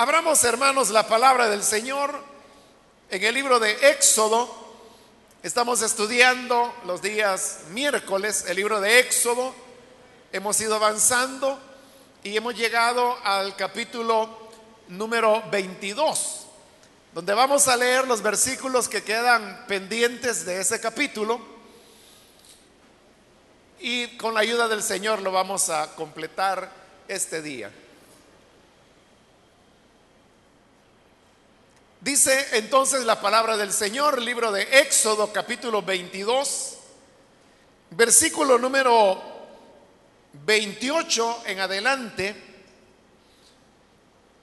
Abramos, hermanos, la palabra del Señor en el libro de Éxodo. Estamos estudiando los días miércoles el libro de Éxodo. Hemos ido avanzando y hemos llegado al capítulo número 22, donde vamos a leer los versículos que quedan pendientes de ese capítulo. Y con la ayuda del Señor lo vamos a completar este día. Dice entonces la palabra del Señor, libro de Éxodo capítulo 22, versículo número 28 en adelante,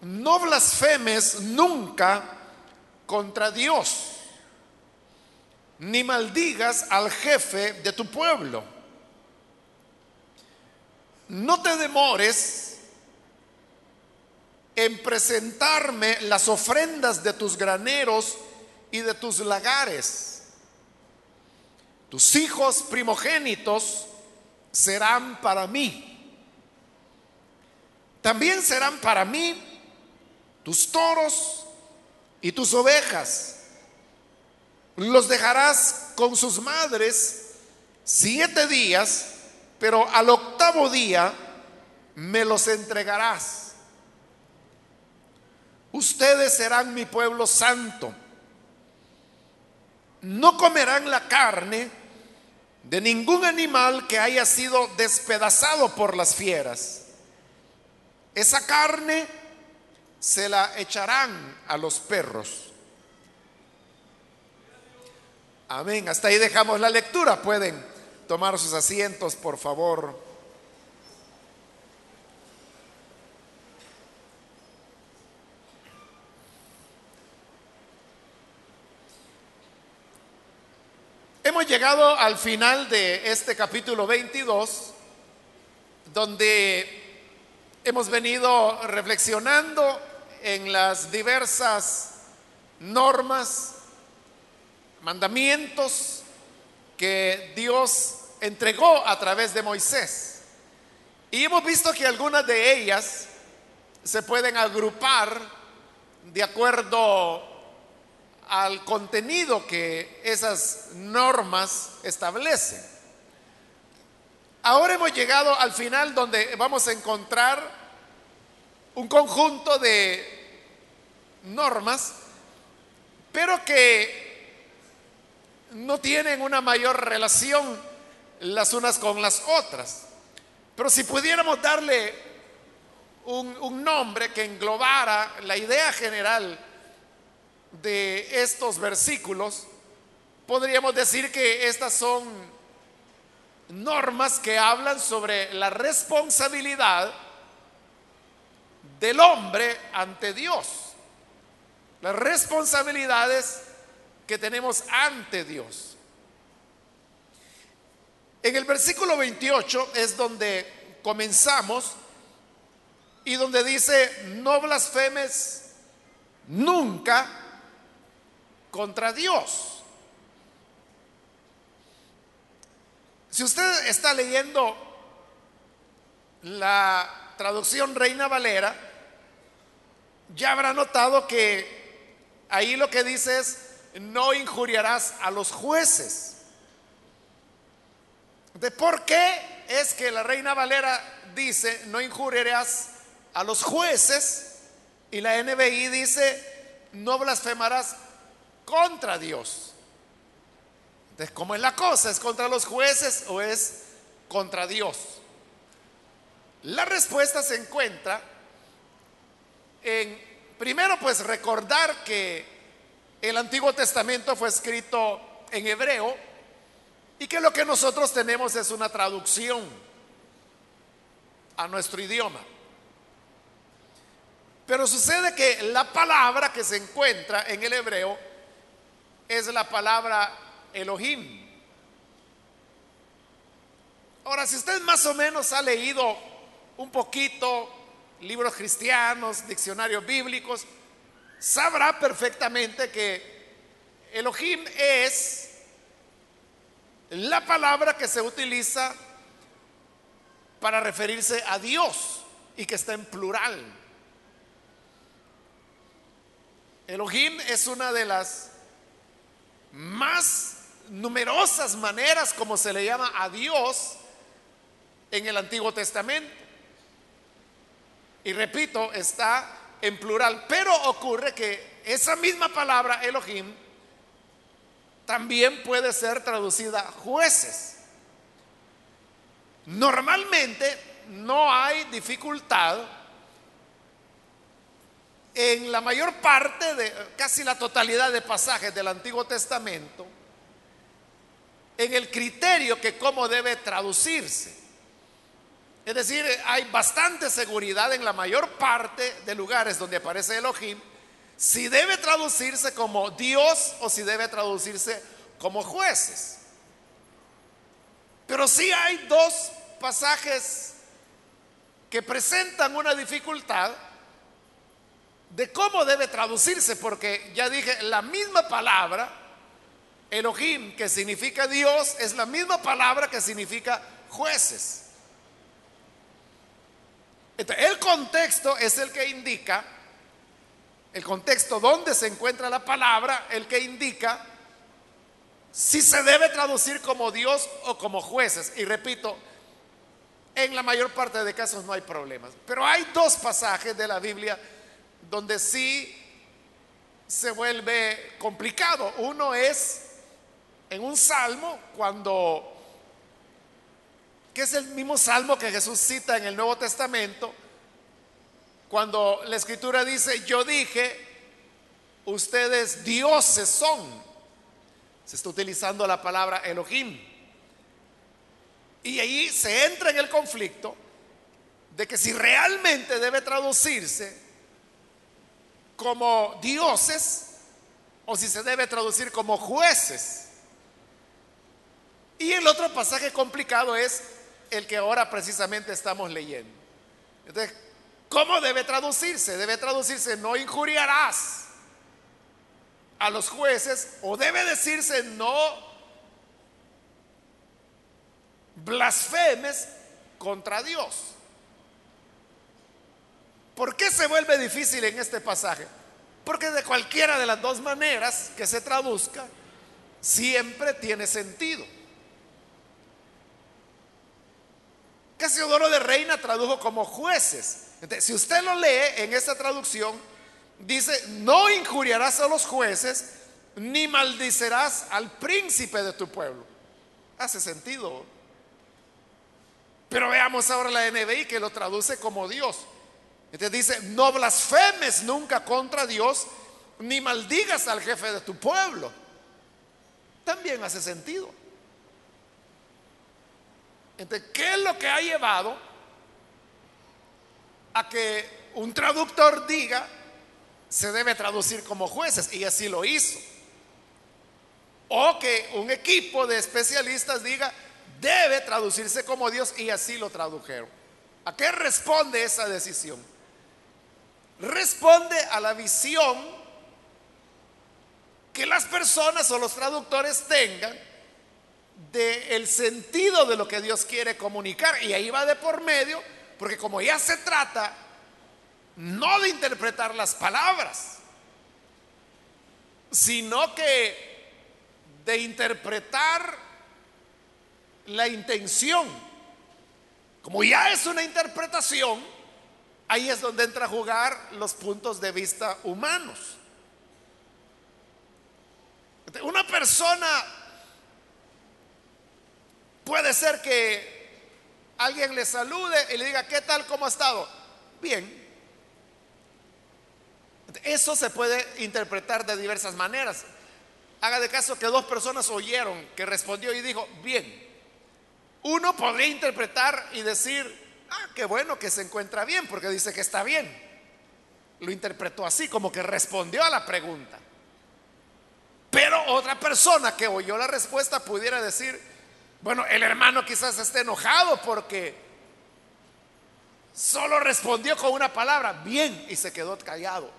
no blasfemes nunca contra Dios, ni maldigas al jefe de tu pueblo. No te demores en presentarme las ofrendas de tus graneros y de tus lagares. Tus hijos primogénitos serán para mí. También serán para mí tus toros y tus ovejas. Los dejarás con sus madres siete días, pero al octavo día me los entregarás ustedes serán mi pueblo santo. No comerán la carne de ningún animal que haya sido despedazado por las fieras. Esa carne se la echarán a los perros. Amén. Hasta ahí dejamos la lectura. Pueden tomar sus asientos, por favor. Hemos llegado al final de este capítulo 22, donde hemos venido reflexionando en las diversas normas, mandamientos que Dios entregó a través de Moisés. Y hemos visto que algunas de ellas se pueden agrupar de acuerdo al contenido que esas normas establecen. Ahora hemos llegado al final donde vamos a encontrar un conjunto de normas, pero que no tienen una mayor relación las unas con las otras. Pero si pudiéramos darle un, nombre que englobara la idea general de estos versículos, podríamos decir que estas son normas que hablan sobre la responsabilidad del hombre ante Dios. Las responsabilidades que tenemos ante Dios. En el versículo 28 es donde comenzamos y donde dice, no blasfemes nunca contra Dios. Si usted está leyendo la traducción Reina Valera, ya habrá notado que ahí lo que dice es, no injuriarás a los jueces. ¿De por qué es que la Reina Valera dice, no injuriarás a los jueces? Y la NBI dice, no blasfemarás contra Dios. Entonces, ¿cómo es la cosa? ¿Es contra los jueces o es contra Dios? La respuesta se encuentra en, primero, pues recordar que el Antiguo Testamento fue escrito en hebreo y que lo que nosotros tenemos es una traducción a nuestro idioma. Pero sucede que la palabra que se encuentra en el hebreo es la palabra Elohim. Ahora, si usted más o menos ha leído un poquito libros cristianos, diccionarios bíblicos, sabrá perfectamente que Elohim es la palabra que se utiliza para referirse a Dios y que está en plural. Elohim es una de las más numerosas maneras como se le llama a Dios en el Antiguo Testamento. Y repito, está en plural, pero ocurre que esa misma palabra Elohim también puede ser traducida jueces. Normalmente no hay dificultad en la mayor parte de casi la totalidad de pasajes del Antiguo Testamento en el criterio que cómo debe traducirse. Es decir, hay bastante seguridad en la mayor parte de lugares donde aparece Elohim si debe traducirse como Dios o si debe traducirse como jueces. Pero sí hay dos pasajes que presentan una dificultad de cómo debe traducirse, porque ya dije, la misma palabra, Elohim, que significa Dios, es la misma palabra que significa jueces. el contexto es el que indica, el contexto donde se encuentra la palabra, el que indica si se debe traducir como Dios o como jueces. Y repito, en la mayor parte de casos no hay problemas. Pero hay dos pasajes de la Biblia donde sí se vuelve complicado. Uno es en un salmo cuando, que es el mismo salmo que Jesús cita en el Nuevo Testamento, cuando la escritura dice, yo dije, ustedes dioses son. Se está utilizando la palabra Elohim. Y ahí se entra en el conflicto de que si realmente debe traducirse como dioses o si se debe traducir como jueces. Y el otro pasaje complicado es el que ahora precisamente estamos leyendo. Entonces, ¿cómo debe traducirse? Debe traducirse no injuriarás a los jueces o debe decirse no blasfemes contra Dios. ¿Por qué se vuelve difícil en este pasaje? Porque de cualquiera de las dos maneras que se traduzca, siempre tiene sentido. Casiodoro de Reina tradujo como jueces. si usted lo lee en esta traducción, dice, no injuriarás a los jueces, ni maldicerás al príncipe de tu pueblo. Hace sentido. Pero veamos ahora la NBI que lo traduce como Dios. Entonces dice, no blasfemes nunca contra Dios, ni maldigas al jefe de tu pueblo. También hace sentido. Entonces, ¿qué es lo que ha llevado a que un traductor diga se debe traducir como jueces? Y así lo hizo. O que un equipo de especialistas diga debe traducirse como Dios y así lo tradujeron. ¿A qué responde esa decisión? Responde a la visión que las personas o los traductores tengan del sentido de lo que Dios quiere comunicar. Y ahí va de por medio, porque como ya se trata no de interpretar las palabras, sino que de interpretar la intención. Como ya es una interpretación, Ahí es donde entra a jugar los puntos de vista humanos. Una persona puede ser que alguien le salude y le diga, ¿qué tal? ¿Cómo ha estado? Bien. Eso se puede interpretar de diversas maneras. Haga de caso que dos personas oyeron que respondió y dijo, bien. Uno podría interpretar y decir, Ah, qué bueno que se encuentra bien, porque dice que está bien. Lo interpretó así, como que respondió a la pregunta. Pero otra persona que oyó la respuesta pudiera decir, bueno, el hermano quizás esté enojado porque solo respondió con una palabra, bien, y se quedó callado.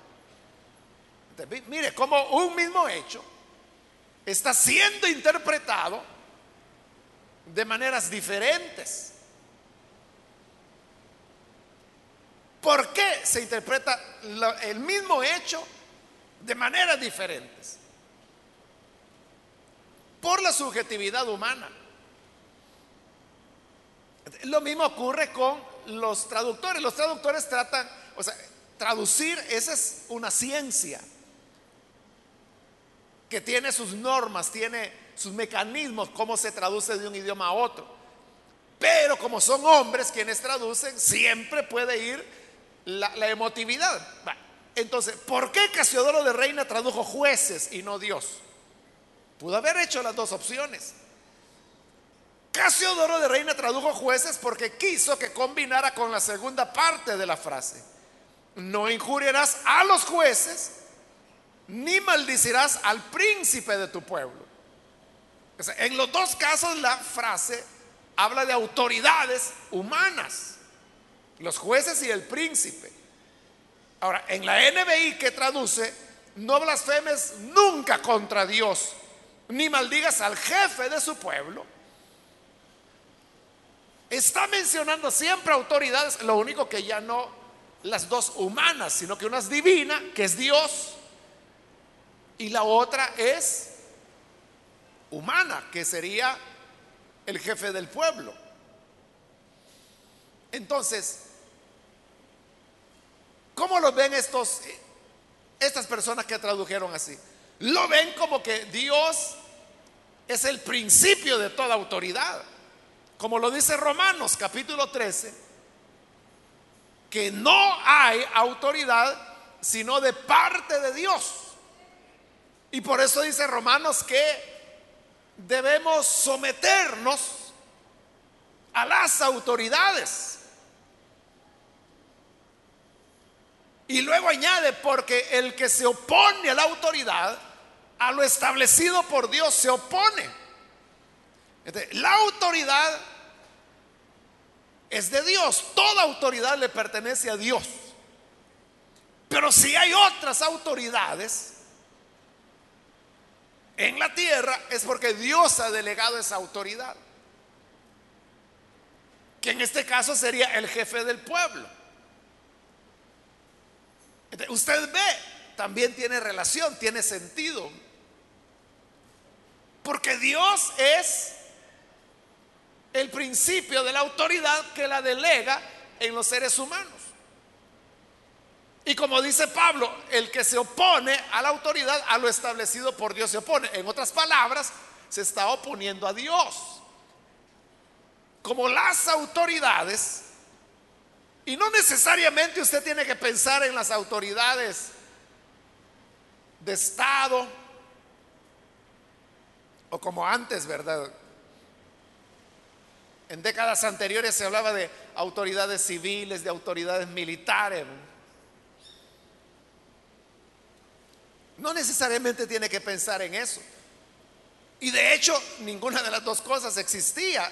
mire, como un mismo hecho está siendo interpretado de maneras diferentes. ¿Por qué se interpreta el mismo hecho de maneras diferentes, por la subjetividad humana. Lo mismo ocurre con los traductores. Los traductores tratan, o sea, traducir, esa es una ciencia que tiene sus normas, tiene sus mecanismos, cómo se traduce de un idioma a otro. Pero como son hombres quienes traducen, siempre puede ir la, emotividad. Entonces, ¿por qué Casiodoro de Reina tradujo jueces y no Dios? Pudo haber hecho las dos opciones. Casiodoro de Reina tradujo jueces porque quiso que combinara con la segunda parte de la frase. No injuriarás a los jueces ni maldicirás al príncipe de tu pueblo. en los dos casos la frase habla de autoridades humanas, los jueces y el príncipe. Ahora, en la NBI que traduce, no blasfemes nunca contra Dios, ni maldigas al jefe de su pueblo. Está mencionando siempre autoridades, lo único que ya no las dos humanas, sino que una es divina, que es Dios, y la otra es humana, que sería el jefe del pueblo. Entonces, ¿cómo lo ven estos estas personas que tradujeron así? Lo ven como que Dios es el principio de toda autoridad. Como lo dice Romanos capítulo 13, que no hay autoridad sino de parte de Dios. Y por eso dice Romanos que debemos someternos a las autoridades. Y luego añade, porque el que se opone a la autoridad, a lo establecido por Dios, se opone. la autoridad es de Dios, toda autoridad le pertenece a Dios. Pero si hay otras autoridades, en la tierra es porque Dios ha delegado esa autoridad. Que en este caso sería el jefe del pueblo. Usted ve, también tiene relación, tiene sentido. Porque Dios es el principio de la autoridad que la delega en los seres humanos. Y como dice Pablo, el que se opone a la autoridad, a lo establecido por Dios se opone. En otras palabras, se está oponiendo a Dios. Como las autoridades, y no necesariamente usted tiene que pensar en las autoridades de Estado, o como antes, ¿verdad? En décadas anteriores se hablaba de autoridades civiles, de autoridades militares. No necesariamente tiene que pensar en eso. Y de hecho, ninguna de las dos cosas existía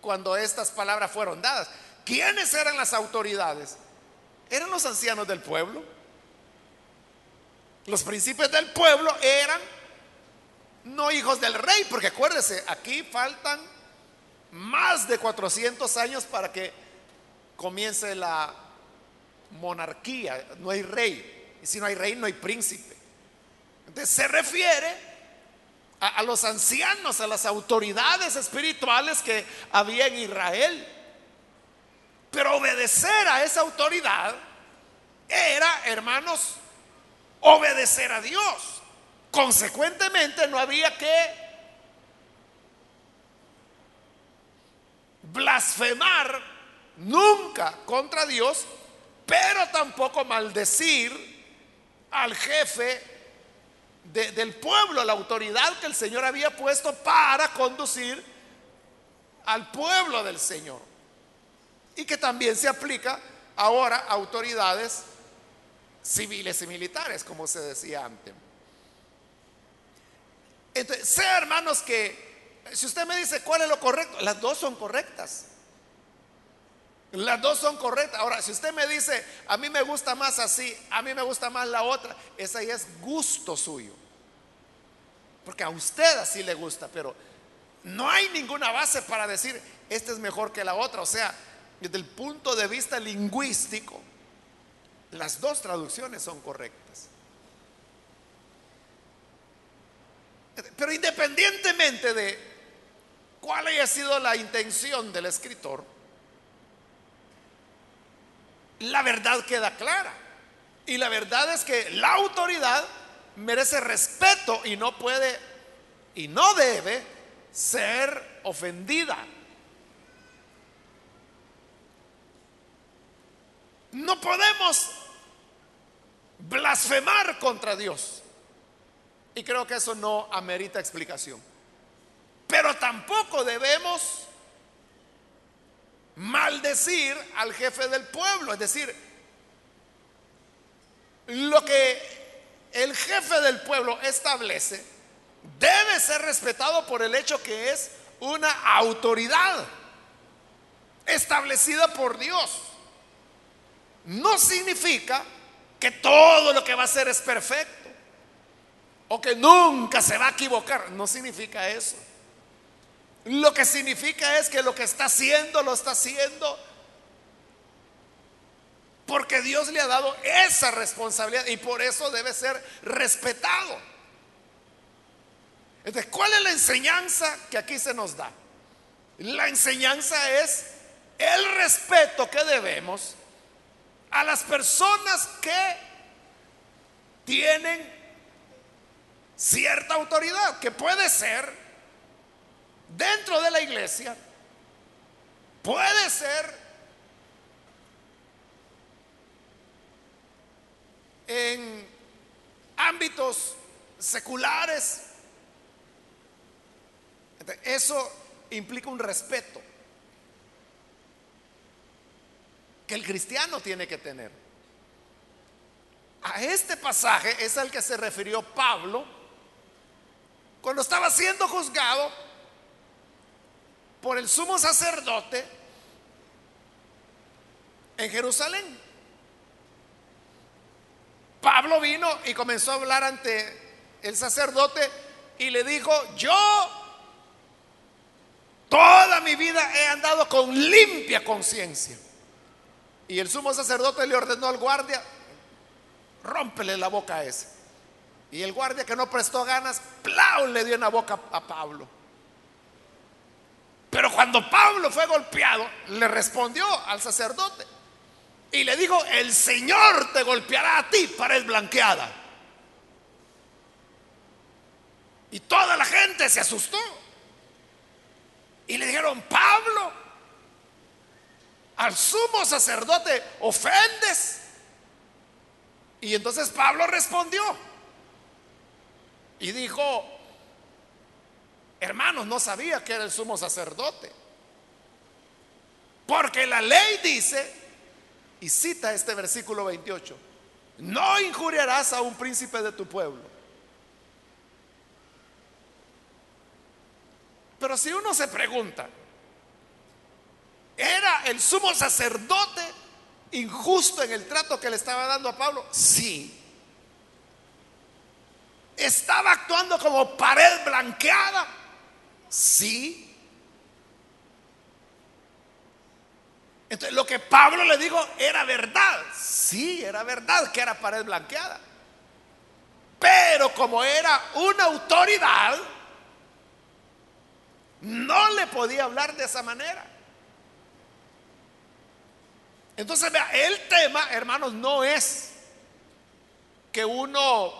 cuando estas palabras fueron dadas. ¿Quiénes eran las autoridades? Eran los ancianos del pueblo. Los príncipes del pueblo eran no hijos del rey, porque acuérdese, aquí faltan más de 400 años para que comience la monarquía. No hay rey. Y si no hay rey, no hay príncipe se refiere a, los ancianos, a las autoridades espirituales que había en Israel. Pero obedecer a esa autoridad era, hermanos, obedecer a Dios. Consecuentemente no había que blasfemar nunca contra Dios, pero tampoco maldecir al jefe del pueblo, la autoridad que el Señor había puesto para conducir al pueblo del Señor. Y que también se aplica ahora a autoridades civiles y militares, como se decía antes. Entonces, sea hermanos que, si usted me dice cuál es lo correcto, las dos son correctas. Las dos son correctas. Ahora, si usted me dice, a mí me gusta más así, a mí me gusta más la otra, esa ya es gusto suyo. Porque a usted así le gusta, pero no hay ninguna base para decir, esta es mejor que la otra. O sea, desde el punto de vista lingüístico, las dos traducciones son correctas. Pero independientemente de cuál haya sido la intención del escritor, la verdad queda clara. Y la verdad es que la autoridad merece respeto y no puede y no debe ser ofendida. No podemos blasfemar contra Dios. Y creo que eso no amerita explicación. Pero tampoco debemos maldecir al jefe del pueblo. Es decir, lo que el jefe del pueblo establece debe ser respetado por el hecho que es una autoridad establecida por Dios. No significa que todo lo que va a hacer es perfecto o que nunca se va a equivocar. No significa eso. Lo que significa es que lo que está haciendo lo está haciendo porque Dios le ha dado esa responsabilidad y por eso debe ser respetado. Entonces, ¿cuál es la enseñanza que aquí se nos da? La enseñanza es el respeto que debemos a las personas que tienen cierta autoridad, que puede ser dentro de la iglesia, puede ser en ámbitos seculares. Eso implica un respeto que el cristiano tiene que tener. A este pasaje es al que se refirió Pablo cuando estaba siendo juzgado por el sumo sacerdote en Jerusalén. Pablo vino y comenzó a hablar ante el sacerdote y le dijo, yo toda mi vida he andado con limpia conciencia. Y el sumo sacerdote le ordenó al guardia, rómpele la boca a ese. Y el guardia que no prestó ganas, ¡plau! le dio en la boca a Pablo. Pero cuando Pablo fue golpeado, le respondió al sacerdote y le dijo, el Señor te golpeará a ti, para el blanqueada. Y toda la gente se asustó. Y le dijeron, Pablo, al sumo sacerdote ofendes. Y entonces Pablo respondió, y dijo, hermanos, no sabía que era el sumo sacerdote. Porque la ley dice, y cita este versículo 28, no injuriarás a un príncipe de tu pueblo. Pero si uno se pregunta, ¿era el sumo sacerdote injusto en el trato que le estaba dando a Pablo? Sí. ¿Estaba actuando como pared blanqueada? Sí. Entonces, lo que Pablo le dijo era verdad. Sí, era verdad que era pared blanqueada. Pero como era una autoridad, no le podía hablar de esa manera. Entonces, vea, el tema, hermanos, no es que uno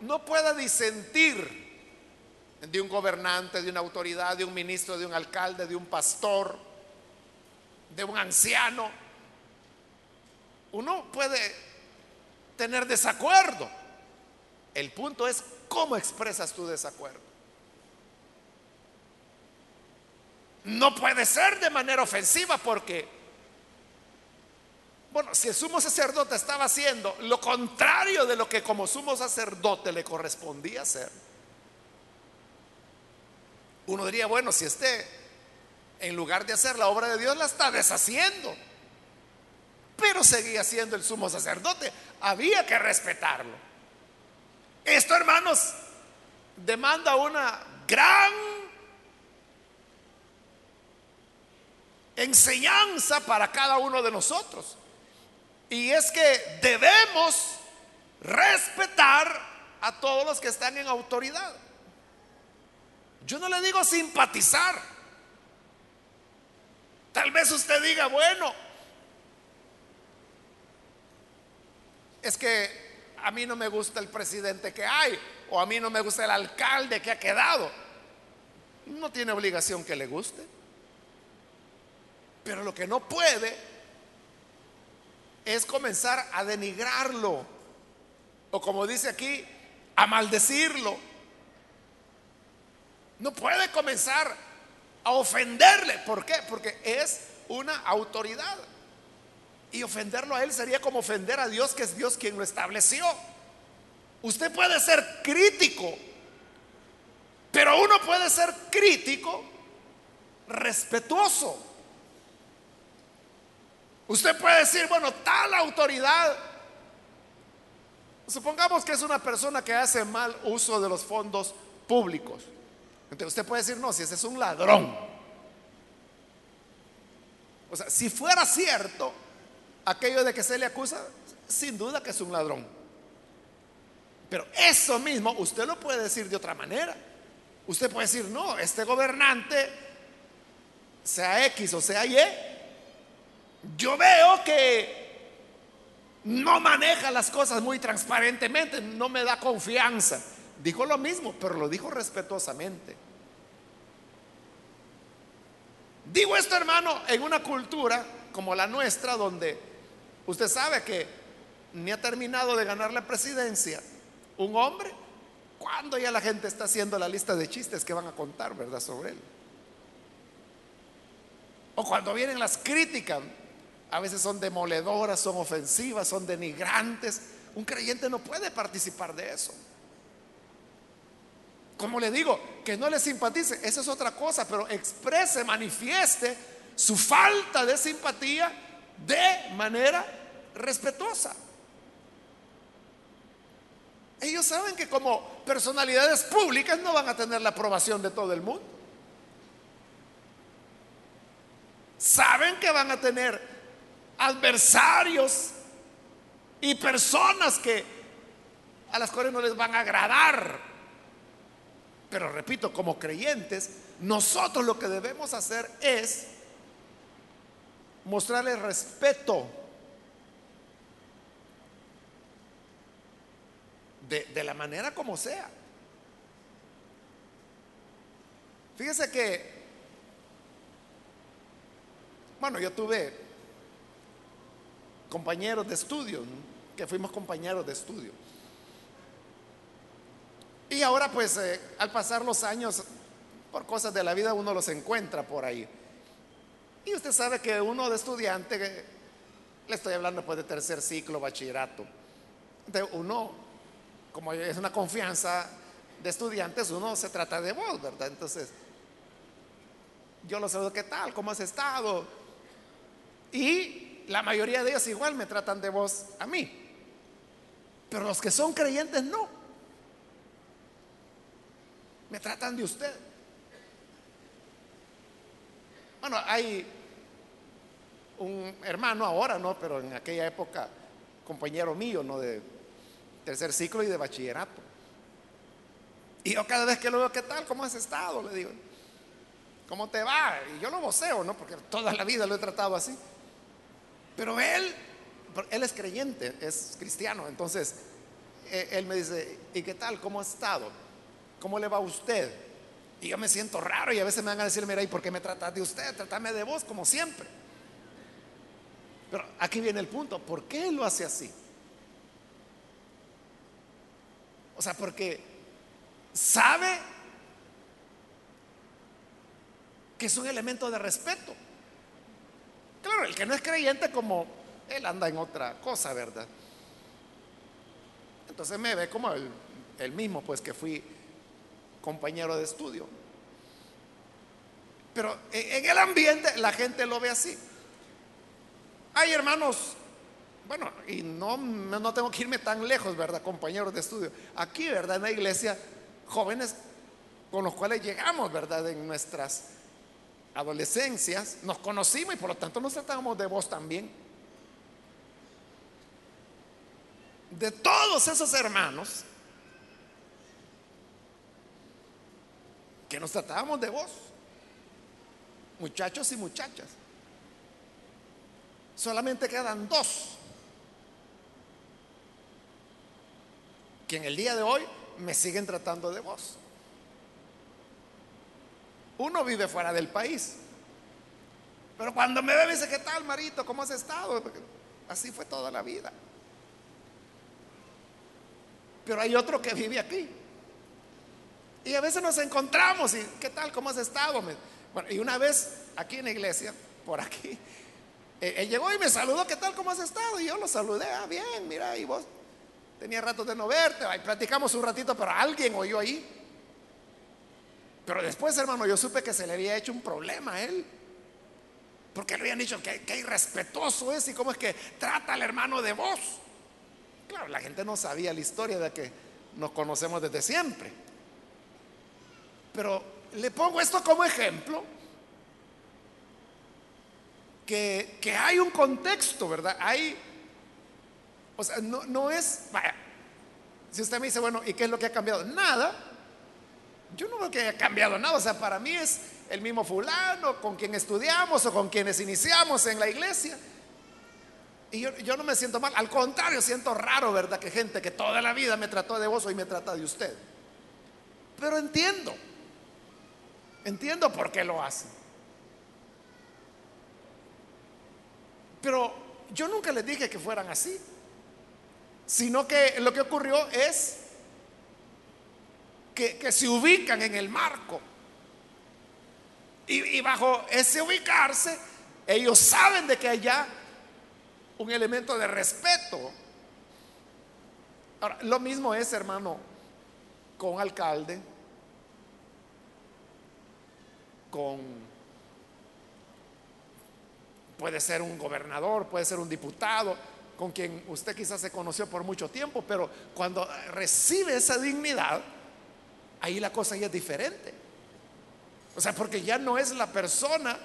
no pueda disentir de un gobernante, de una autoridad, de un ministro, de un alcalde, de un pastor, de un anciano. Uno puede tener desacuerdo. El punto es cómo expresas tu desacuerdo. No puede ser de manera ofensiva porque bueno, si el sumo sacerdote estaba haciendo lo contrario de lo que como sumo sacerdote le correspondía hacer, uno diría, bueno, si este, en lugar de hacer la obra de Dios, la está deshaciendo. Pero seguía siendo el sumo sacerdote. Había que respetarlo. Esto, hermanos, demanda una gran enseñanza para cada uno de nosotros. Y es que debemos respetar a todos los que están en autoridad. Yo no le digo simpatizar. Tal vez usted diga, bueno, es que a mí no me gusta el presidente que hay o a mí no me gusta el alcalde que ha quedado. No tiene obligación que le guste. Pero lo que no puede es comenzar a denigrarlo. O como dice aquí, a maldecirlo. No puede comenzar a ofenderle. ¿Por qué? Porque es una autoridad. Y ofenderlo a él sería como ofender a Dios, que es Dios quien lo estableció. Usted puede ser crítico, pero uno puede ser crítico respetuoso. Usted puede decir, bueno, tal autoridad, supongamos que es una persona que hace mal uso de los fondos públicos. Entonces usted puede decir, no, si ese es un ladrón. O sea, si fuera cierto aquello de que se le acusa, sin duda que es un ladrón. Pero eso mismo usted lo puede decir de otra manera. Usted puede decir, no, este gobernante, sea X o sea Y, yo veo que no maneja las cosas muy transparentemente, no me da confianza. Dijo lo mismo, pero lo dijo respetuosamente. Digo esto, hermano, en una cultura como la nuestra, donde usted sabe que ni ha terminado de ganar la presidencia un hombre, cuando ya la gente está haciendo la lista de chistes que van a contar, ¿verdad?, sobre él. O cuando vienen las críticas, a veces son demoledoras, son ofensivas, son denigrantes. Un creyente no puede participar de eso. Como le digo, que no le simpatice, eso es otra cosa, pero exprese, manifieste su falta de simpatía de manera respetuosa. Ellos saben que como personalidades públicas no van a tener la aprobación de todo el mundo. Saben que van a tener adversarios y personas que a las cuales no les van a agradar. Pero repito, como creyentes, nosotros lo que debemos hacer es mostrarle respeto de, de, la manera como sea. Fíjese que, bueno, yo tuve compañeros de estudio, que fuimos compañeros de estudio. Y ahora pues eh, al pasar los años, por cosas de la vida uno los encuentra por ahí. Y usted sabe que uno de estudiante, le estoy hablando pues de tercer ciclo, bachillerato, de uno, como es una confianza de estudiantes, uno se trata de vos, ¿verdad? Entonces, yo lo saludo, ¿qué tal? ¿Cómo has estado? Y la mayoría de ellos igual me tratan de vos a mí. Pero los que son creyentes no me tratan de usted. Bueno, hay un hermano ahora, ¿no? Pero en aquella época, compañero mío, ¿no? De tercer ciclo y de bachillerato. Y yo cada vez que lo veo, ¿qué tal? ¿Cómo has estado? Le digo, ¿cómo te va? Y yo lo voceo, ¿no? Porque toda la vida lo he tratado así. Pero él, él es creyente, es cristiano. Entonces, e, él me dice, ¿y qué tal? ¿Cómo has estado? ¿Cómo le va a usted? Y yo me siento raro y a veces me van a decir, mira, ¿y por qué me tratas de usted? Trátame de vos como siempre. Pero aquí viene el punto, ¿por qué lo hace así? O sea, porque sabe que es un elemento de respeto. Claro, el que no es creyente como él anda en otra cosa, ¿verdad? Entonces me ve como el, mismo, pues que fui compañero de estudio. Pero en el ambiente la gente lo ve así. Hay hermanos, bueno, y no, no tengo que irme tan lejos, ¿verdad? Compañeros de estudio. Aquí, ¿verdad? En la iglesia, jóvenes con los cuales llegamos, ¿verdad? En nuestras adolescencias, nos conocimos y por lo tanto nos tratamos de vos también. De todos esos hermanos, que nos tratábamos de vos, muchachos y muchachas. Solamente quedan dos que en el día de hoy me siguen tratando de vos. Uno vive fuera del país. Pero cuando me ve, me dice, ¿qué tal, Marito? ¿Cómo has estado? así fue toda la vida. Pero hay otro que vive aquí. Y a veces nos encontramos y, ¿qué tal? ¿Cómo has estado? Y una vez aquí en la iglesia, por aquí, eh, él llegó y me saludó, ¿qué tal? ¿Cómo has estado? Y yo lo saludé, ah, bien, mira, y vos tenía rato de no verte, ahí platicamos un ratito, pero alguien oyó ahí. Pero después, hermano, yo supe que se le había hecho un problema a él. Porque le habían dicho que, que irrespetuoso es y cómo es que trata al hermano de vos. Claro, la gente no sabía la historia de que nos conocemos desde siempre. Pero le pongo esto como ejemplo, que, que hay un contexto, ¿verdad? Hay, o sea, no, no es, vaya, si usted me dice, bueno, ¿y qué es lo que ha cambiado? Nada. Yo no veo que haya cambiado nada. O sea, para mí es el mismo fulano con quien estudiamos o con quienes iniciamos en la iglesia. Y yo, no me siento mal, al contrario, siento raro, ¿verdad? Que gente que toda la vida me trató de vos hoy me trata de usted. Pero entiendo, entiendo por qué lo hace. Pero yo nunca les dije que fueran así, sino que lo que ocurrió es que, se ubican en el marco. Y, bajo ese ubicarse, ellos saben de que allá un elemento de respeto. Ahora, lo mismo es, hermano, con alcalde, con, puede ser un gobernador, puede ser un diputado, con quien usted quizás se conoció por mucho tiempo, pero cuando recibe esa dignidad, ahí la cosa ya es diferente. O sea, porque ya no es la persona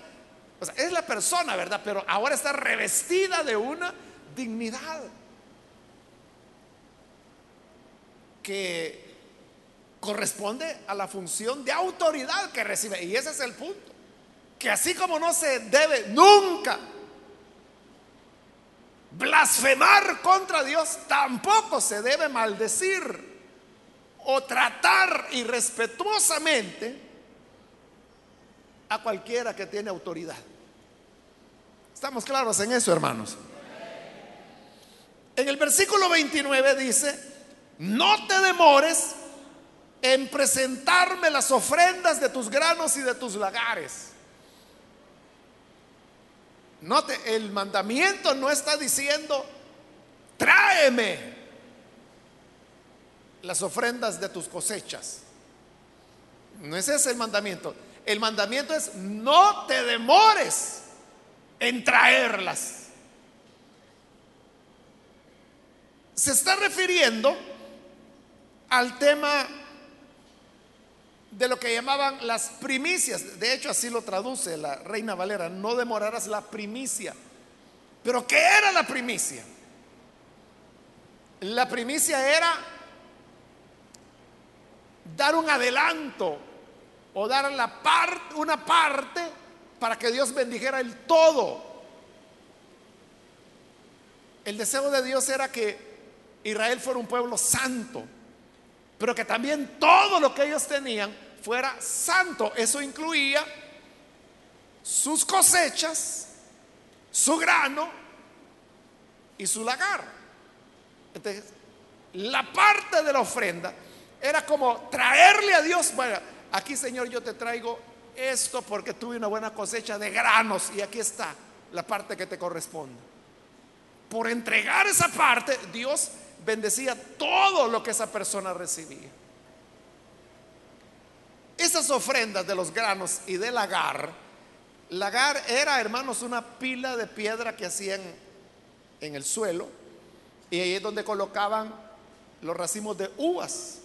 o sea, es la persona, ¿verdad? Pero ahora está revestida de una dignidad que corresponde a la función de autoridad que recibe. Y ese es el punto. Que así como no se debe nunca blasfemar contra Dios, tampoco se debe maldecir o tratar irrespetuosamente a cualquiera que tiene autoridad. ¿Estamos claros en eso, hermanos? En el versículo 29 dice, no te demores en presentarme las ofrendas de tus granos y de tus lagares. Note, el mandamiento no está diciendo, tráeme las ofrendas de tus cosechas. No es ese el mandamiento. El mandamiento es no te demores en traerlas. Se está refiriendo al tema de lo que llamaban las primicias. De hecho, así lo traduce la Reina Valera. No demorarás la primicia. Pero ¿qué era la primicia? La primicia era dar un adelanto o dar la una parte para que Dios bendijera el todo. El deseo de Dios era que Israel fuera un pueblo santo, pero que también todo lo que ellos tenían fuera santo. Eso incluía sus cosechas, su grano y su lagar. Entonces, la parte de la ofrenda era como traerle a Dios, bueno, aquí Señor yo te traigo esto porque tuve una buena cosecha de granos y aquí está la parte que te corresponde. Por entregar esa parte, Dios bendecía todo lo que esa persona recibía. Esas ofrendas de los granos y del lagar, lagar era, hermanos, una pila de piedra que hacían en el suelo y ahí es donde colocaban los racimos de uvas,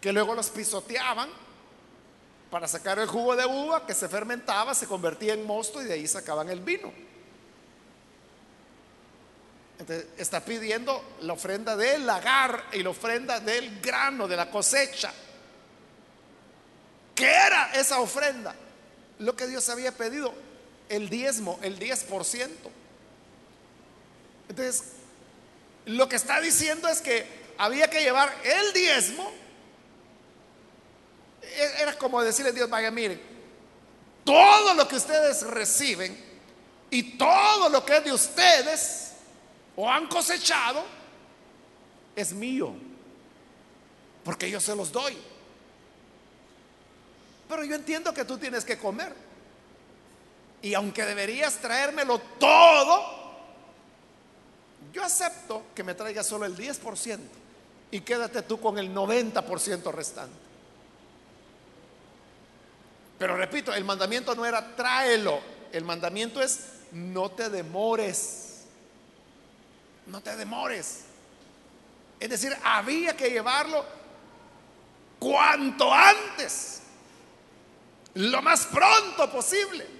que luego los pisoteaban para sacar el jugo de uva que se fermentaba, se convertía en mosto y de ahí sacaban el vino. Entonces, está pidiendo la ofrenda del lagar y la ofrenda del grano, de la cosecha. ¿Qué era esa ofrenda? Lo que Dios había pedido, el diezmo, el 10%. Entonces, lo que está diciendo es que había que llevar el diezmo. Era como decirle a Dios, vaya, miren, todo lo que ustedes reciben y todo lo que es de ustedes o han cosechado es mío, porque yo se los doy. Pero yo entiendo que tú tienes que comer. Y aunque deberías traérmelo todo, yo acepto que me traigas solo el 10% y quédate tú con el 90% restante. Pero repito, el mandamiento no era tráelo, el mandamiento es no te demores, no te demores. Es decir, había que llevarlo cuanto antes, lo más pronto posible.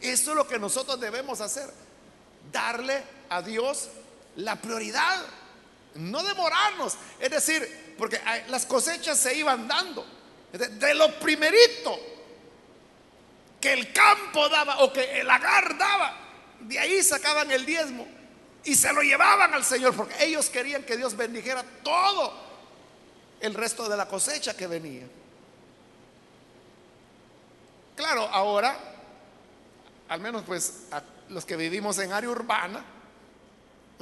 Eso es lo que nosotros debemos hacer, darle a Dios la prioridad, no demorarnos. Es decir, porque las cosechas se iban dando. De lo primerito que el campo daba o que el agar daba, de ahí sacaban el diezmo y se lo llevaban al Señor, porque ellos querían que Dios bendijera todo el resto de la cosecha que venía. Claro, ahora, al menos pues los que vivimos en área urbana,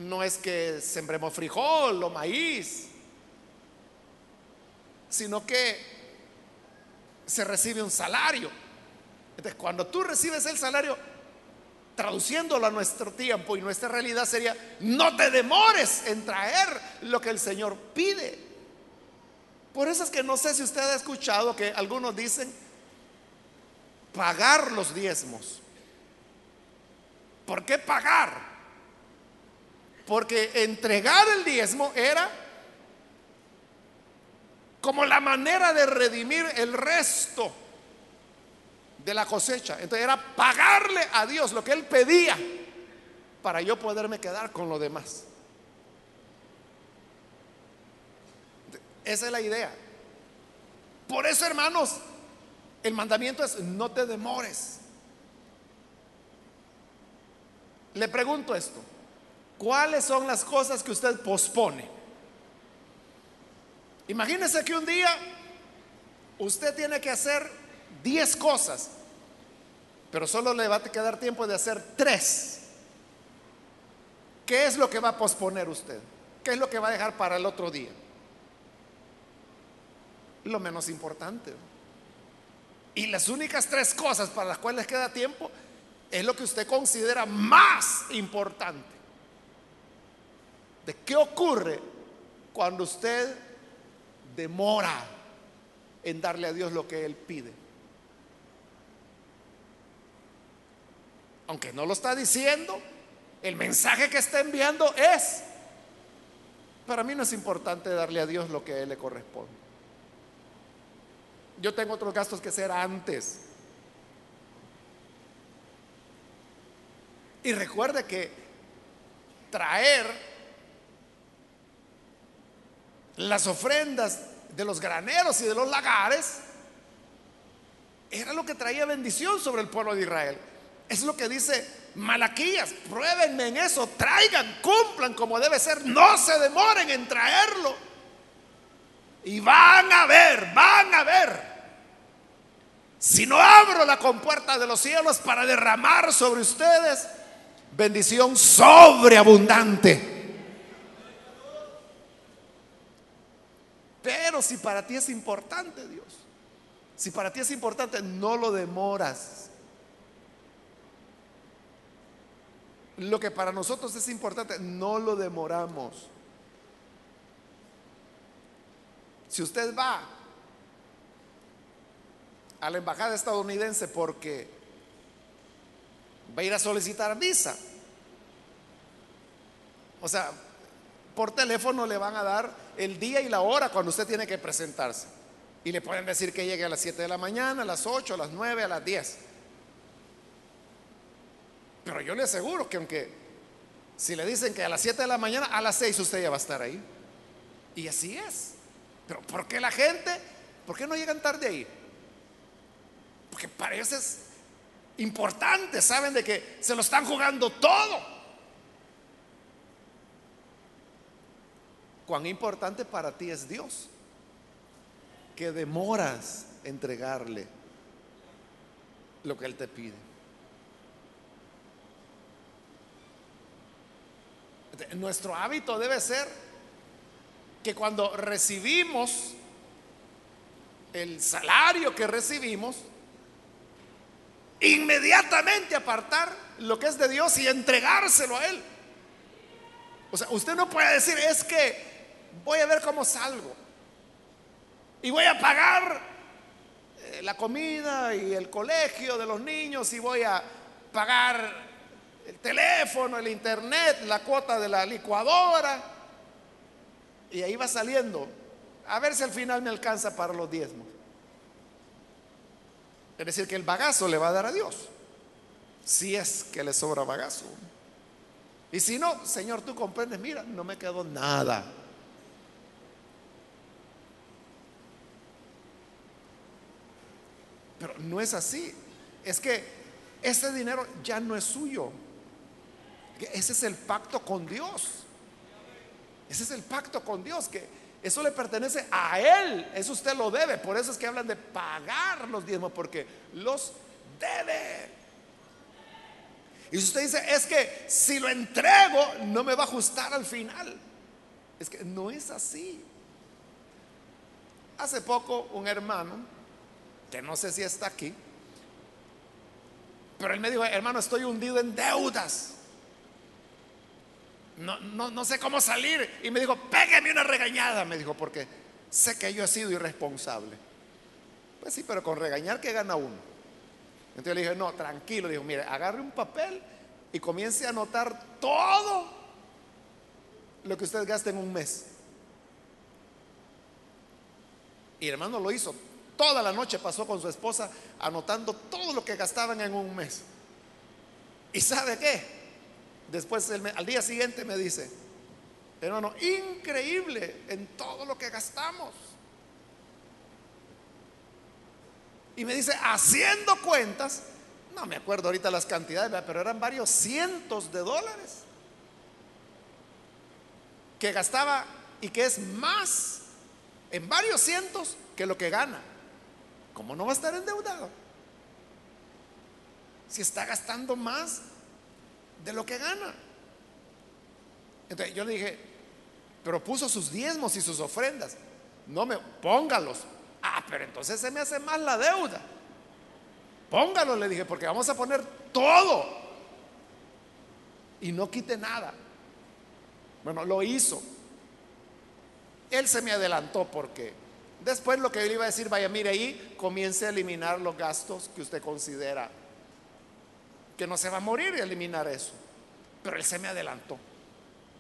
no es que sembremos frijol o maíz, sino que se recibe un salario. Entonces, cuando tú recibes el salario, traduciéndolo a nuestro tiempo y nuestra realidad sería, no te demores en traer lo que el Señor pide. Por eso es que no sé si usted ha escuchado que algunos dicen pagar los diezmos. ¿Por qué pagar? Porque entregar el diezmo era como la manera de redimir el resto de la cosecha. Entonces era pagarle a Dios lo que Él pedía para yo poderme quedar con lo demás. Esa es la idea. Por eso, hermanos, el mandamiento es no te demores. Le pregunto esto. ¿Cuáles son las cosas que usted pospone? Imagínese que un día usted tiene que hacer 10 cosas, pero solo le va a quedar tiempo de hacer 3. ¿Qué es lo que va a posponer usted? ¿Qué es lo que va a dejar para el otro día? Lo menos importante. Y las únicas tres cosas para las cuales queda tiempo es lo que usted considera más importante de qué ocurre cuando usted demora en darle a Dios lo que Él pide. Aunque no lo está diciendo, el mensaje que está enviando es, para mí no es importante darle a Dios lo que a Él le corresponde. Yo tengo otros gastos que hacer antes. Y recuerde que traer las ofrendas de los graneros y de los lagares, era lo que traía bendición sobre el pueblo de Israel. Es lo que dice Malaquías, pruébenme en eso, traigan, cumplan como debe ser, no se demoren en traerlo. Y van a ver, van a ver. Si no abro la compuerta de los cielos para derramar sobre ustedes bendición sobreabundante Pero si para ti es importante Dios, si para ti es importante, no lo demoras. Lo que para nosotros es importante, no lo demoramos. Si usted va a la embajada estadounidense porque va a ir a solicitar visa, o sea, por teléfono le van a dar el día y la hora cuando usted tiene que presentarse. Y le pueden decir que llegue a las 7 de la mañana, a las 8, a las 9, a las 10. Pero yo le aseguro que aunque si le dicen que a las 7 de la mañana, a las 6 usted ya va a estar ahí. Y así es. Pero ¿por qué la gente? ¿Por qué no llegan tarde ahí? Porque para ellos es importante, saben de que se lo están jugando todo. Cuán importante para ti es Dios, que demoras entregarle lo que Él te pide. Nuestro hábito debe ser que cuando recibimos el salario que recibimos, inmediatamente apartar lo que es de Dios y entregárselo a Él. O sea, usted no puede decir, es que voy a ver cómo salgo. Y voy a pagar eh, la comida y el colegio de los niños y voy a pagar el teléfono, el internet, la cuota de la licuadora. Y ahí va saliendo. A ver si al final me alcanza para los diezmos. Es decir, que el bagazo le va a dar a Dios. Si es que le sobra bagazo. Y si no, Señor, tú comprendes, mira, no me quedó nada. Pero no es así. Es que ese dinero ya no es suyo. Ese es el pacto con Dios. Ese es el pacto con Dios, que eso le pertenece a Él. Eso usted lo debe. Por eso es que hablan de pagar los diezmos, porque los debe. Y si usted dice, es que si lo entrego, no me va a ajustar al final. Es que no es así. Hace poco un hermano que no sé si está aquí, pero él me dijo, hermano, estoy hundido en deudas. No, no, sé cómo salir. Y me dijo, pégame una regañada, me dijo, porque sé que yo he sido irresponsable. Pues sí, pero con regañar que gana uno. Entonces le dije, no, tranquilo, dijo, mire, agarre un papel y comience a anotar todo lo que usted gasta en un mes. Y hermano lo hizo, Toda la noche pasó con su esposa anotando todo lo que gastaban en un mes. ¿Y sabe qué? Después, al día siguiente me dice, hermano, increíble en todo lo que gastamos. Y me dice, haciendo cuentas, no me acuerdo ahorita las cantidades, pero eran varios cientos de dólares que gastaba y que es más en varios cientos que lo que gana. ¿Cómo no va a estar endeudado? Si está gastando más de lo que gana. Entonces yo le dije, pero puso sus diezmos y sus ofrendas. No me, póngalos. Ah, pero entonces se me hace más la deuda. Póngalo, le dije, porque vamos a poner todo. Y no quite nada. Bueno, lo hizo. Él se me adelantó porque Después lo que yo iba a decir, vaya, mire ahí, comience a eliminar los gastos que usted considera que no se va a morir y eliminar eso. Pero él se me adelantó.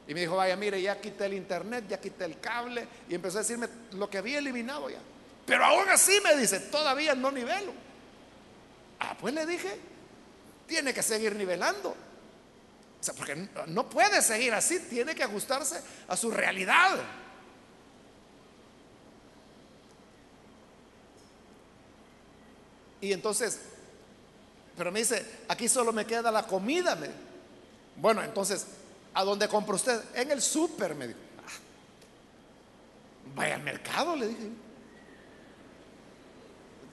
Y me dijo, vaya, mire, ya quité el internet, ya quité el cable. Y empezó a decirme lo que había eliminado ya. Pero aún así me dice, todavía no nivelo. Ah, pues le dije, tiene que seguir nivelando. O sea, porque no puede seguir así, tiene que ajustarse a su realidad. Y entonces, pero me dice, aquí solo me queda la comida. Me bueno, entonces, ¿a dónde compra usted? En el súper, me dijo. Ah, vaya al mercado, le dije.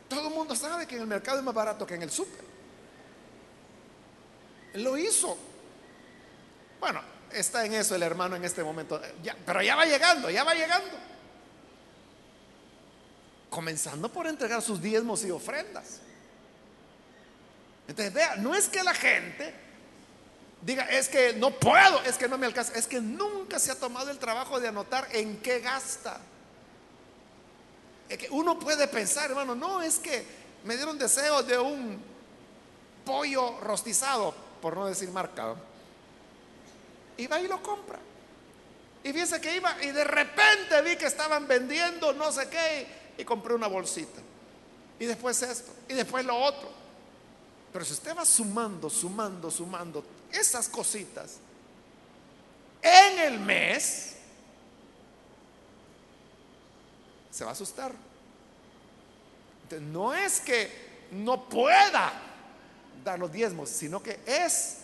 Todo el mundo sabe que en el mercado es más barato que en el súper. Lo hizo. Bueno, está en eso el hermano en este momento. pero ya va llegando, ya va llegando. Comenzando por entregar sus diezmos y ofrendas. Entonces, vea, no es que la gente diga, es que no puedo, es que no me alcanza, es que nunca se ha tomado el trabajo de anotar en qué gasta. Que uno puede pensar, hermano, no, es que me dieron deseo de un pollo rostizado, por no decir marcado. Y va y lo compra. Y fíjese que iba y de repente vi que estaban vendiendo no sé qué y compré una bolsita. Y después esto, y después lo otro. Pero si usted va sumando, sumando, sumando esas cositas en el mes, se va a asustar. no es que no pueda dar los diezmos, sino que es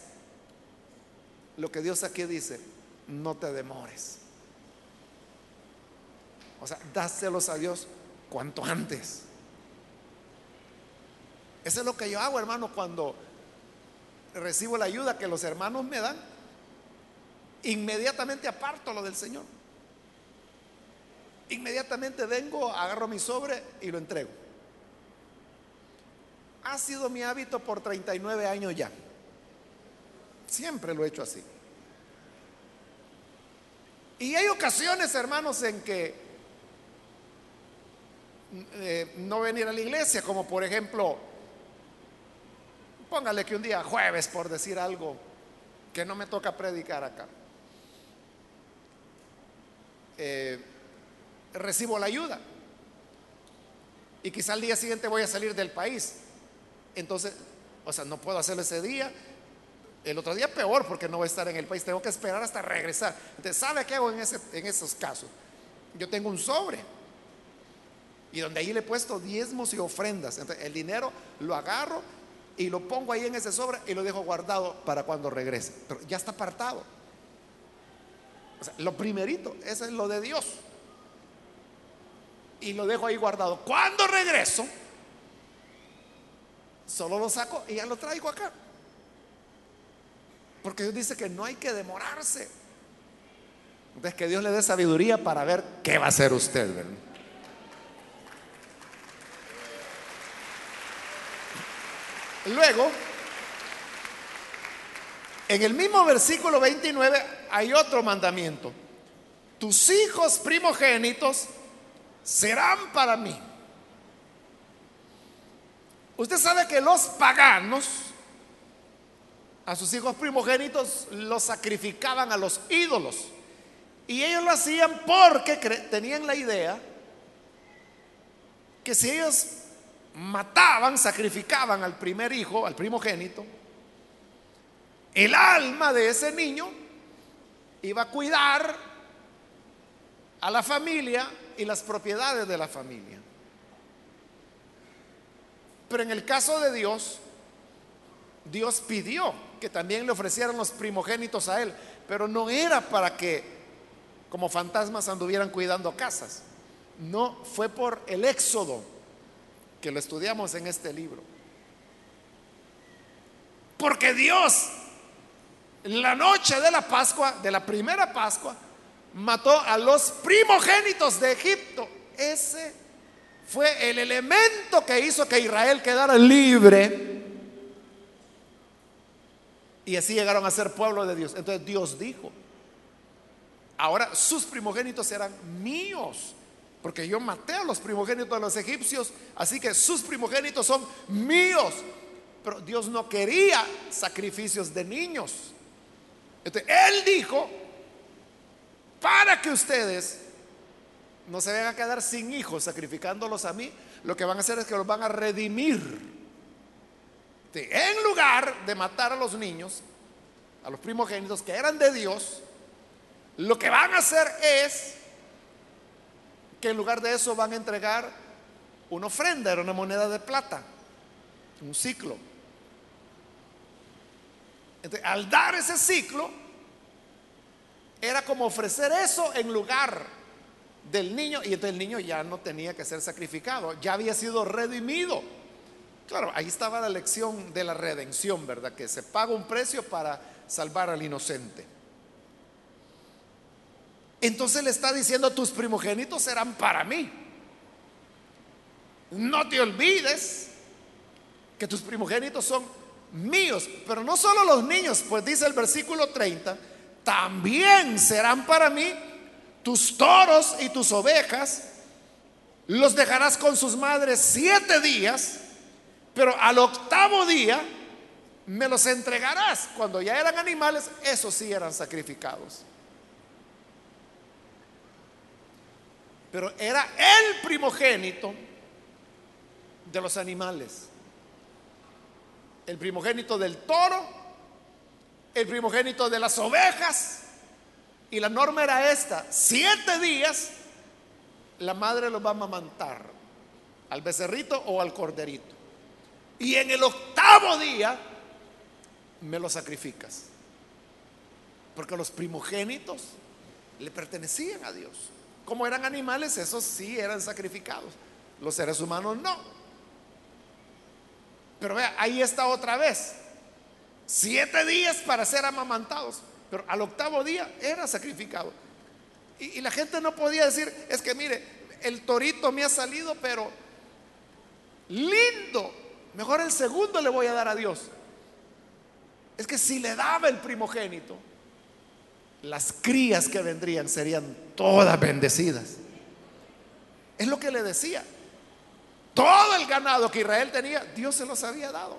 lo que Dios aquí dice, no te demores. O sea, dáselos a Dios cuanto antes. Eso es lo que yo hago, hermano, cuando recibo la ayuda que los hermanos me dan. Inmediatamente aparto lo del Señor. Inmediatamente vengo, agarro mi sobre y lo entrego. Ha sido mi hábito por 39 años ya. Siempre lo he hecho así. Y hay ocasiones, hermanos, en que eh, no venir a la iglesia, como por ejemplo, póngale que un día jueves, por decir algo, que no me toca predicar acá, eh, recibo la ayuda. Y quizá al día siguiente voy a salir del país. Entonces, o sea, no puedo hacerlo ese día. El otro día peor porque no voy a estar en el país. Tengo que esperar hasta regresar. Entonces, ¿sabe qué hago en, ese, en esos casos? Yo tengo un sobre y donde ahí le he puesto diezmos y ofrendas. Entonces, el dinero lo agarro y lo pongo ahí en ese sobre y lo dejo guardado para cuando regrese. Pero ya está apartado. Lo primerito, eso es lo de Dios. Y lo dejo ahí guardado. Cuando regreso, solo lo saco y ya lo traigo acá. Porque Dios dice que no hay que demorarse. Entonces que Dios le dé sabiduría para ver qué va a hacer usted. ¿verdad? Luego, en el mismo versículo 29 hay otro mandamiento. Tus hijos primogénitos serán para mí. Usted sabe que los paganos a sus hijos primogénitos los sacrificaban a los ídolos. Y ellos lo hacían porque tenían la idea que si ellos mataban, sacrificaban al primer hijo, al primogénito, el alma de ese niño iba a cuidar a la familia y las propiedades de la familia. Pero en el caso de Dios, Dios pidió que también le ofrecieran los primogénitos a él, pero no era para que como fantasmas anduvieran cuidando casas. No, fue por el éxodo que lo estudiamos en este libro. Porque Dios, la noche de la Pascua, de la primera Pascua, mató a los primogénitos de Egipto. Ese fue el elemento que hizo que Israel quedara libre. Y así llegaron a ser pueblo de Dios. Entonces Dios dijo, ahora sus primogénitos serán míos porque yo maté a los primogénitos de los egipcios, así que sus primogénitos son míos. Pero Dios no quería sacrificios de niños. Él dijo, para que ustedes no se vayan a quedar sin hijos sacrificándolos a mí, lo que van a hacer es que los van a redimir. En lugar de matar a los niños, a los primogénitos que eran de Dios, lo que van a hacer es en lugar de eso van a entregar una ofrenda, era una moneda de plata, un ciclo. al dar ese ciclo, era como ofrecer eso en lugar del niño, y entonces el niño ya no tenía que ser sacrificado, ya había sido redimido. Claro, ahí estaba la lección de la redención, ¿verdad? Que se paga un precio para salvar al inocente. Entonces le está diciendo, tus primogénitos serán para mí. No te olvides que tus primogénitos son míos, pero no solo los niños, pues dice el versículo 30, también serán para mí tus toros y tus ovejas, los dejarás con sus madres siete días, pero al octavo día me los entregarás. Cuando ya eran animales, esos sí eran sacrificados. Pero era el primogénito de los animales. El primogénito del toro, el primogénito de las ovejas. Y la norma era esta, siete días la madre los va a amamantar al becerrito o al corderito. Y en el octavo día me lo sacrificas. Porque los primogénitos le pertenecían a Dios. Como eran animales, esos sí eran sacrificados. Los seres humanos no. Pero vea, ahí está otra vez. Siete días para ser amamantados. Pero al octavo día era sacrificado. Y, y, la gente no podía decir, es que mire, el torito me ha salido, pero lindo. Mejor el segundo le voy a dar a Dios. Es que si le daba el primogénito, las crías que vendrían serían todas bendecidas. Es lo que le decía. Todo el ganado que Israel tenía, Dios se los había dado.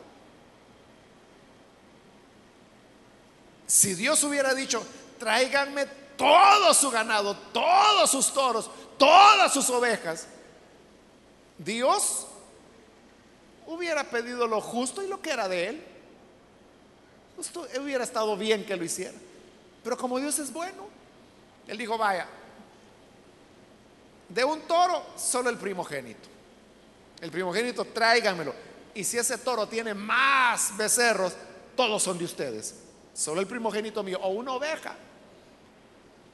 Si Dios hubiera dicho, tráiganme todo su ganado, todos sus toros, todas sus ovejas, Dios hubiera pedido lo justo y lo que era de él. Esto hubiera estado bien que lo hiciera. Pero como Dios es bueno, Él dijo, vaya, de un toro solo el primogénito. El primogénito tráiganmelo. Y si ese toro tiene más becerros, todos son de ustedes. Solo el primogénito mío. O una oveja.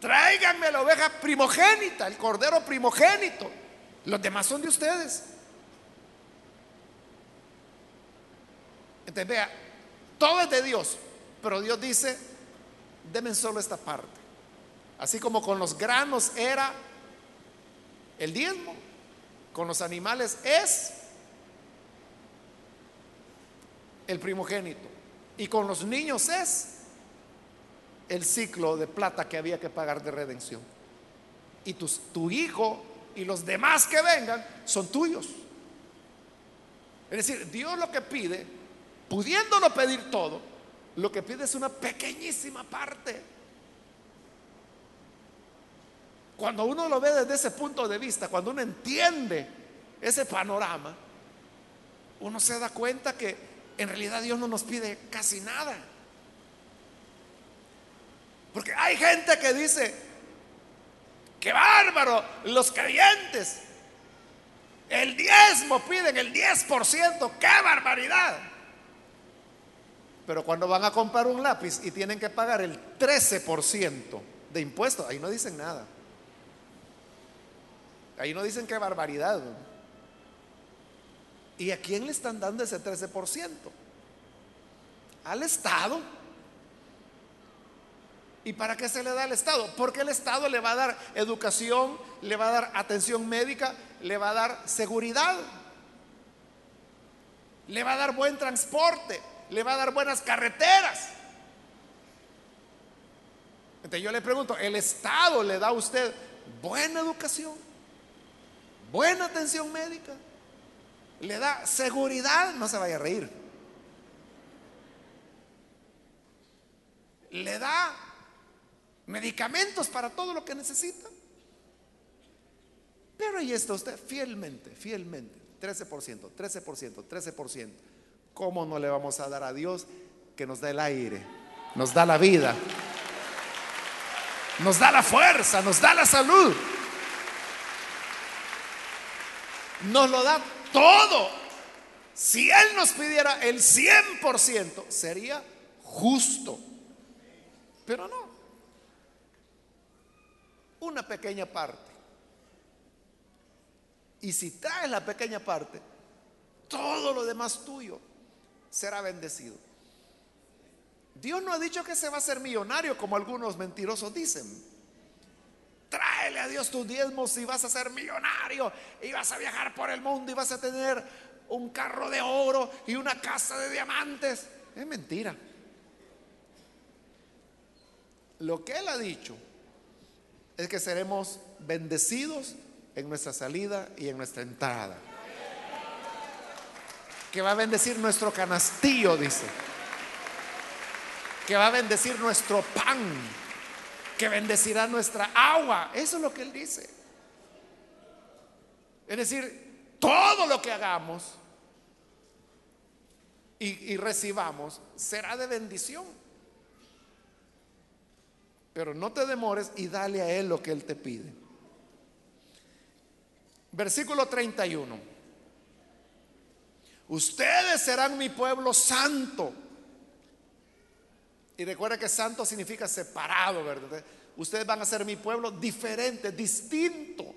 Tráiganme la oveja primogénita, el cordero primogénito. Los demás son de ustedes. Entonces vea, todo es de Dios. Pero Dios dice, Deme solo esta parte. Así como con los granos era el diezmo, con los animales es el primogénito. Y con los niños es el ciclo de plata que había que pagar de redención. Y tu, tu hijo y los demás que vengan son tuyos. Es decir, Dios lo que pide, pudiéndolo pedir todo, lo que pide es una pequeñísima parte. Cuando uno lo ve desde ese punto de vista, cuando uno entiende ese panorama, uno se da cuenta que en realidad Dios no nos pide casi nada. Porque hay gente que dice, que bárbaro, los creyentes, el diezmo piden el 10%, qué barbaridad. Pero cuando van a comprar un lápiz y tienen que pagar el 13% de impuestos, ahí no dicen nada. Ahí no dicen qué barbaridad. ¿Y a quién le están dando ese 13%? Al Estado. ¿Y para qué se le da al Estado? Porque el Estado le va a dar educación, le va a dar atención médica, le va a dar seguridad, le va a dar buen transporte, le va a dar buenas carreteras. Entonces yo le pregunto, ¿el Estado le da a usted buena educación? ¿Buena atención médica? ¿Le da seguridad? No se vaya a reír. ¿Le da medicamentos para todo lo que necesita? Pero ahí está usted fielmente, fielmente, 13%, 13%, 13%. ¿Cómo no le vamos a dar a Dios que nos da el aire, nos da la vida, nos da la fuerza, nos da la salud? Nos lo da todo. Si Él nos pidiera el 100%, sería justo. Pero no. Una pequeña parte. Y si traes la pequeña parte, todo lo demás tuyo será bendecido. Dios no ha dicho que se va a ser millonario como algunos mentirosos dicen. Tráele a Dios tus diezmos y vas a ser millonario y vas a viajar por el mundo y vas a tener un carro de oro y una casa de diamantes. Es mentira. Lo que Él ha dicho es que seremos bendecidos en nuestra salida y en nuestra entrada que va a bendecir nuestro canastillo, dice. Que va a bendecir nuestro pan, que bendecirá nuestra agua. Eso es lo que él dice. Es decir, todo lo que hagamos y, recibamos será de bendición. Pero no te demores y dale a él lo que él te pide. Versículo 31. Ustedes serán mi pueblo santo. Y recuerda que santo significa separado, ¿verdad? Ustedes van a ser mi pueblo diferente, distinto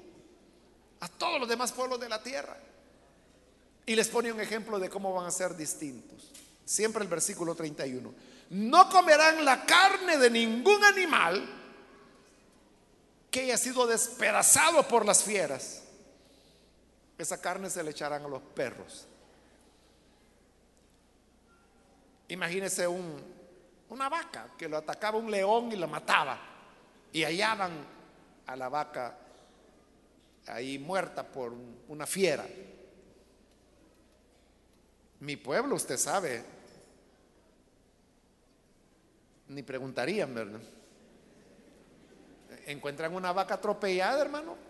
a todos los demás pueblos de la tierra. Y les pone un ejemplo de cómo van a ser distintos. Siempre el versículo 31. No comerán la carne de ningún animal que haya sido despedazado por las fieras. Esa carne se le echarán a los perros. Imagínese un, una vaca que lo atacaba un león y la mataba. Y hallaban a la vaca ahí muerta por una fiera. Mi pueblo, usted sabe, ni preguntarían, ¿verdad? Encuentran una vaca atropellada, hermano.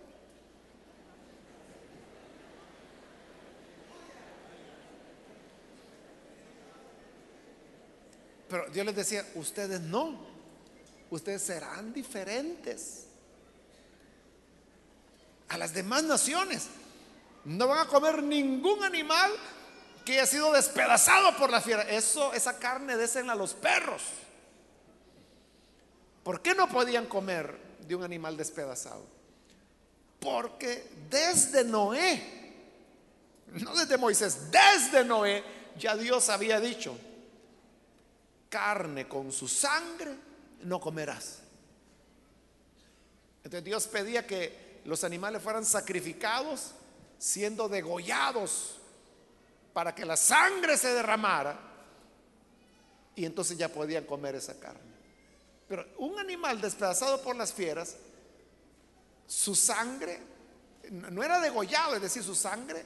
Pero Dios les decía, ustedes no, ustedes serán diferentes a las demás naciones. No van a comer ningún animal que haya sido despedazado por la fiera. Eso, esa carne desen a los perros. ¿Por qué no podían comer de un animal despedazado? Porque desde Noé, no desde Moisés, desde Noé, ya Dios había dicho, carne con su sangre no comerás. Entonces Dios pedía que los animales fueran sacrificados siendo degollados para que la sangre se derramara y entonces ya podían comer esa carne. Pero un animal despedazado por las fieras, su sangre no era degollado, es decir, su sangre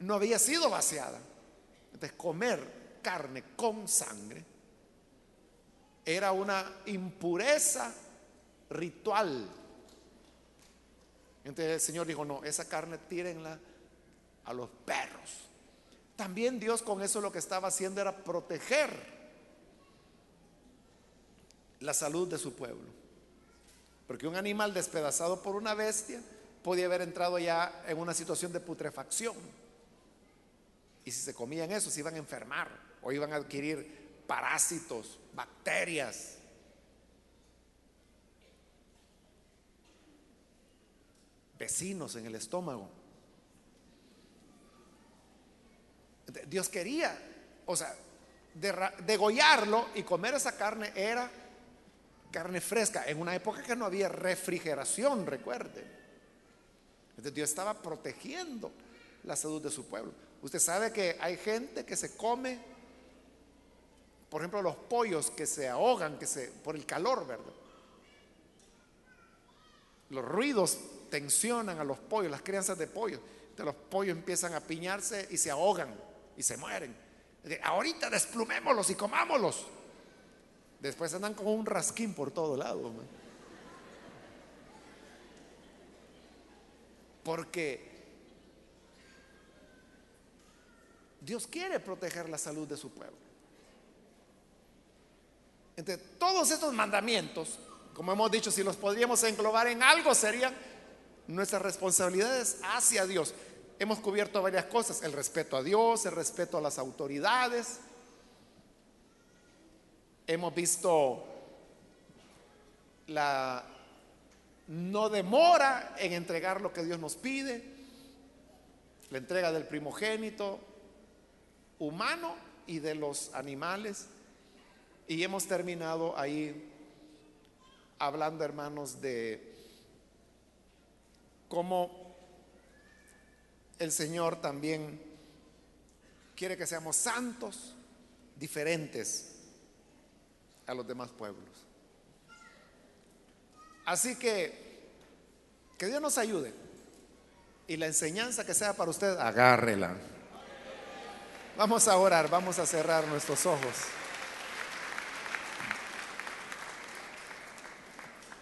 no había sido vaciada. Entonces comer carne con sangre era una impureza ritual. Entonces el Señor dijo, no, esa carne tírenla a los perros. También Dios con eso lo que estaba haciendo era proteger la salud de su pueblo. Porque un animal despedazado por una bestia podía haber entrado ya en una situación de putrefacción. Y si se comían eso, se iban a enfermar o iban a adquirir parásitos, bacterias. Vecinos en el estómago. Dios quería, o sea, degollarlo y comer esa carne era carne fresca, en una época que no había refrigeración, recuerde. Entonces Dios estaba protegiendo la salud de su pueblo. Usted sabe que hay gente que se come por ejemplo, los pollos que se ahogan que se, por el calor, ¿verdad? Los ruidos tensionan a los pollos, las crianzas de pollos. Entonces los pollos empiezan a piñarse y se ahogan y se mueren. Ahorita desplumémoslos y comámoslos. Después andan con un rasquín por todo lado. Porque Dios quiere proteger la salud de su pueblo. Entonces, todos estos mandamientos, como hemos dicho, si los podríamos englobar en algo, serían nuestras responsabilidades hacia Dios. Hemos cubierto varias cosas, el respeto a Dios, el respeto a las autoridades. Hemos visto la no demora en entregar lo que Dios nos pide, la entrega del primogénito humano y de los animales. Y hemos terminado ahí hablando, hermanos, de cómo el Señor también quiere que seamos santos, diferentes a los demás pueblos. Así que, que Dios nos ayude. Y la enseñanza que sea para usted, agárrela. Vamos a orar, vamos a cerrar nuestros ojos.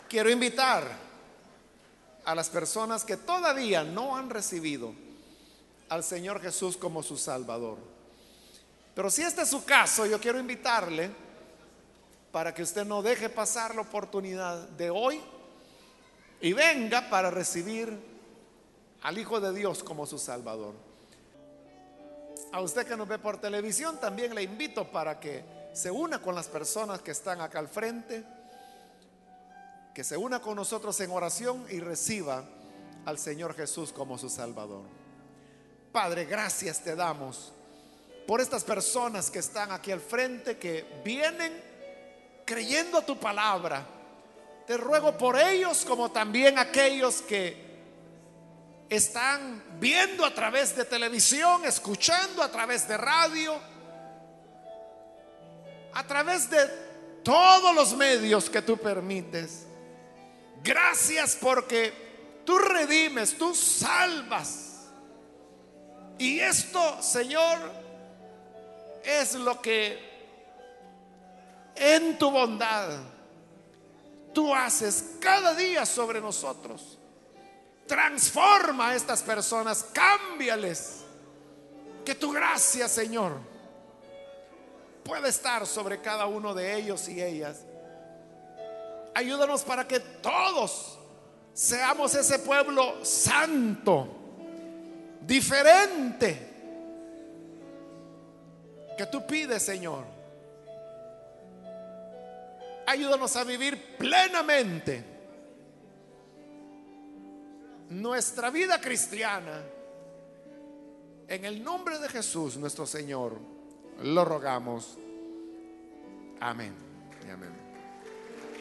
Quiero invitar a las personas que todavía no han recibido al Señor Jesús como su Salvador. Pero si este es su caso, yo quiero invitarle para que usted no deje pasar la oportunidad de hoy y venga para recibir al Hijo de Dios como su Salvador. A usted que nos ve por televisión, también le invito para que se una con las personas que están acá al frente, que se una con nosotros en oración y reciba al Señor Jesús como su Salvador. Padre, gracias te damos por estas personas que están aquí al frente, que vienen creyendo tu palabra. Te ruego por ellos como también aquellos que están viendo a través de televisión, escuchando a través de radio, a través de todos los medios que tú permites. Gracias porque tú redimes, tú salvas. Y esto, Señor, es lo que en tu bondad tú haces cada día sobre nosotros. Transforma a estas personas, cámbiales. Que tu gracia, Señor, pueda estar sobre cada uno de ellos y ellas. Ayúdanos para que todos seamos ese pueblo santo, diferente, que tú pides, Señor. Ayúdanos a vivir plenamente nuestra vida cristiana. En el nombre de Jesús, nuestro Señor, lo rogamos. Amén. Amén.